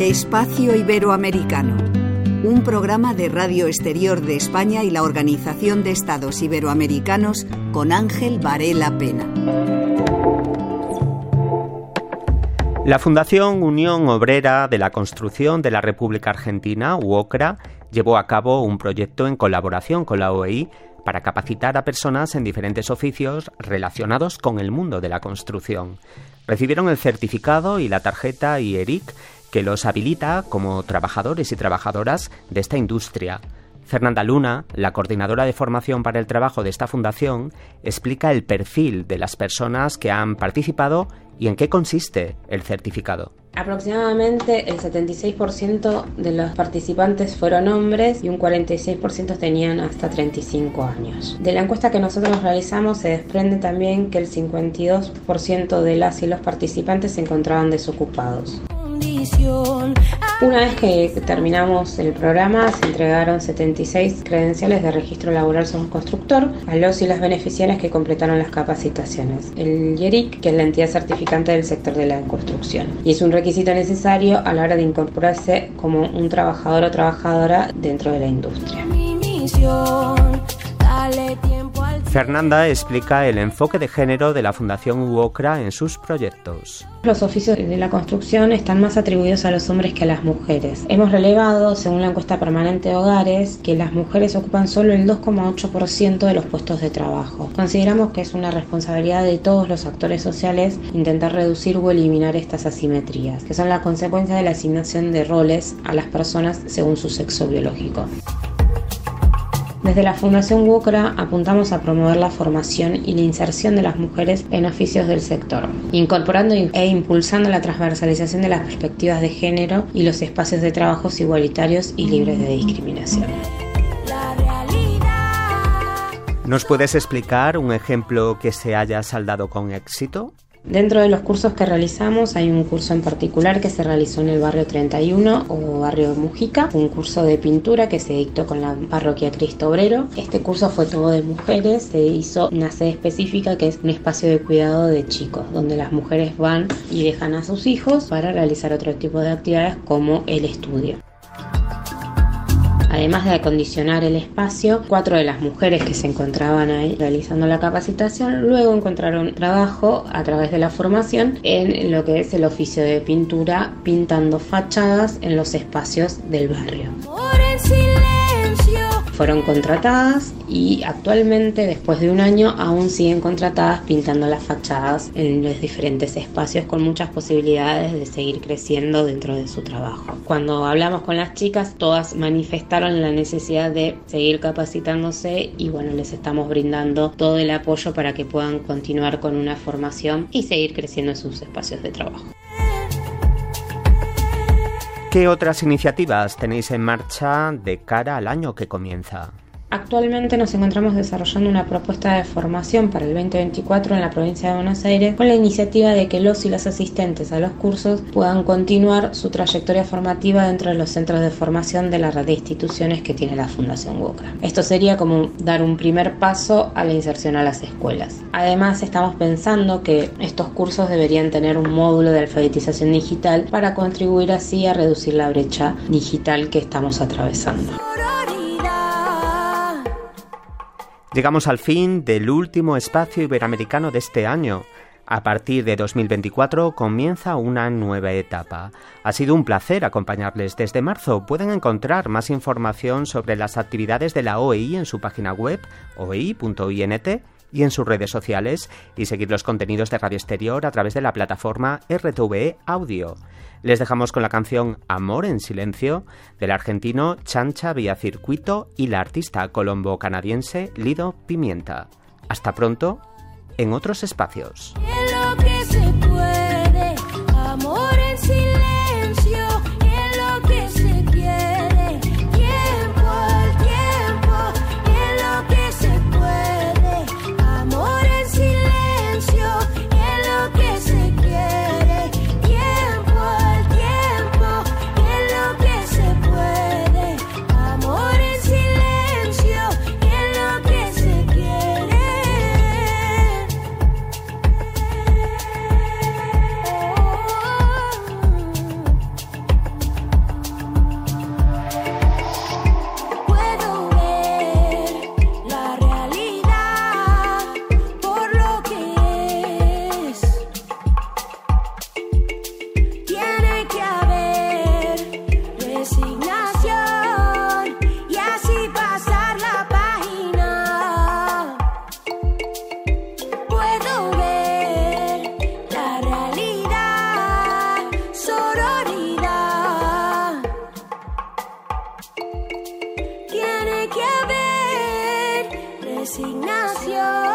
Espacio Iberoamericano, un programa de Radio Exterior de España y la Organización de Estados Iberoamericanos con Ángel Varela Pena. La Fundación Unión Obrera de la Construcción de la República Argentina, UOCRA, llevó a cabo un proyecto en colaboración con la OEI para capacitar a personas en diferentes oficios relacionados con el mundo de la construcción. Recibieron el certificado y la tarjeta IERIC que los habilita como trabajadores y trabajadoras de esta industria. Fernanda Luna, la coordinadora de formación para el trabajo de esta fundación, explica el perfil de las personas que han participado y en qué consiste el certificado. Aproximadamente el 76% de los participantes fueron hombres y un 46% tenían hasta 35 años. De la encuesta que nosotros realizamos se desprende también que el 52% de las y los participantes se encontraban desocupados. Una vez que terminamos el programa, se entregaron 76 credenciales de registro laboral como constructor a los y las beneficiarias que completaron las capacitaciones. El YERIC, que es la entidad certificante del sector de la construcción, y es un requisito necesario a la hora de incorporarse como un trabajador o trabajadora dentro de la industria. Fernanda explica el enfoque de género de la Fundación UOCRA en sus proyectos. Los oficios de la construcción están más atribuidos a los hombres que a las mujeres. Hemos relevado, según la encuesta permanente de hogares, que las mujeres ocupan solo el 2,8% de los puestos de trabajo. Consideramos que es una responsabilidad de todos los actores sociales intentar reducir o eliminar estas asimetrías, que son la consecuencia de la asignación de roles a las personas según su sexo biológico. Desde la Fundación WUCRA apuntamos a promover la formación y la inserción de las mujeres en oficios del sector, incorporando e impulsando la transversalización de las perspectivas de género y los espacios de trabajo igualitarios y libres de discriminación. ¿Nos puedes explicar un ejemplo que se haya saldado con éxito? Dentro de los cursos que realizamos hay un curso en particular que se realizó en el barrio 31 o barrio Mujica, un curso de pintura que se dictó con la parroquia Cristo Obrero. Este curso fue todo de mujeres, se hizo una sede específica que es un espacio de cuidado de chicos, donde las mujeres van y dejan a sus hijos para realizar otro tipo de actividades como el estudio. Además de acondicionar el espacio, cuatro de las mujeres que se encontraban ahí realizando la capacitación luego encontraron trabajo a través de la formación en lo que es el oficio de pintura, pintando fachadas en los espacios del barrio fueron contratadas y actualmente después de un año aún siguen contratadas pintando las fachadas en los diferentes espacios con muchas posibilidades de seguir creciendo dentro de su trabajo. Cuando hablamos con las chicas todas manifestaron la necesidad de seguir capacitándose y bueno les estamos brindando todo el apoyo para que puedan continuar con una formación y seguir creciendo en sus espacios de trabajo. ¿Qué otras iniciativas tenéis en marcha de cara al año que comienza? Actualmente nos encontramos desarrollando una propuesta de formación para el 2024 en la provincia de Buenos Aires con la iniciativa de que los y las asistentes a los cursos puedan continuar su trayectoria formativa dentro de los centros de formación de la red de instituciones que tiene la Fundación WOCRA. Esto sería como dar un primer paso a la inserción a las escuelas. Además, estamos pensando que estos cursos deberían tener un módulo de alfabetización digital para contribuir así a reducir la brecha digital que estamos atravesando. Llegamos al fin del último espacio iberoamericano de este año. A partir de 2024 comienza una nueva etapa. Ha sido un placer acompañarles desde marzo. Pueden encontrar más información sobre las actividades de la OEI en su página web oei.int y en sus redes sociales y seguir los contenidos de Radio Exterior a través de la plataforma RTVE Audio. Les dejamos con la canción Amor en Silencio del argentino Chancha Circuito y la artista colombo-canadiense Lido Pimienta. Hasta pronto en otros espacios. Ignacio.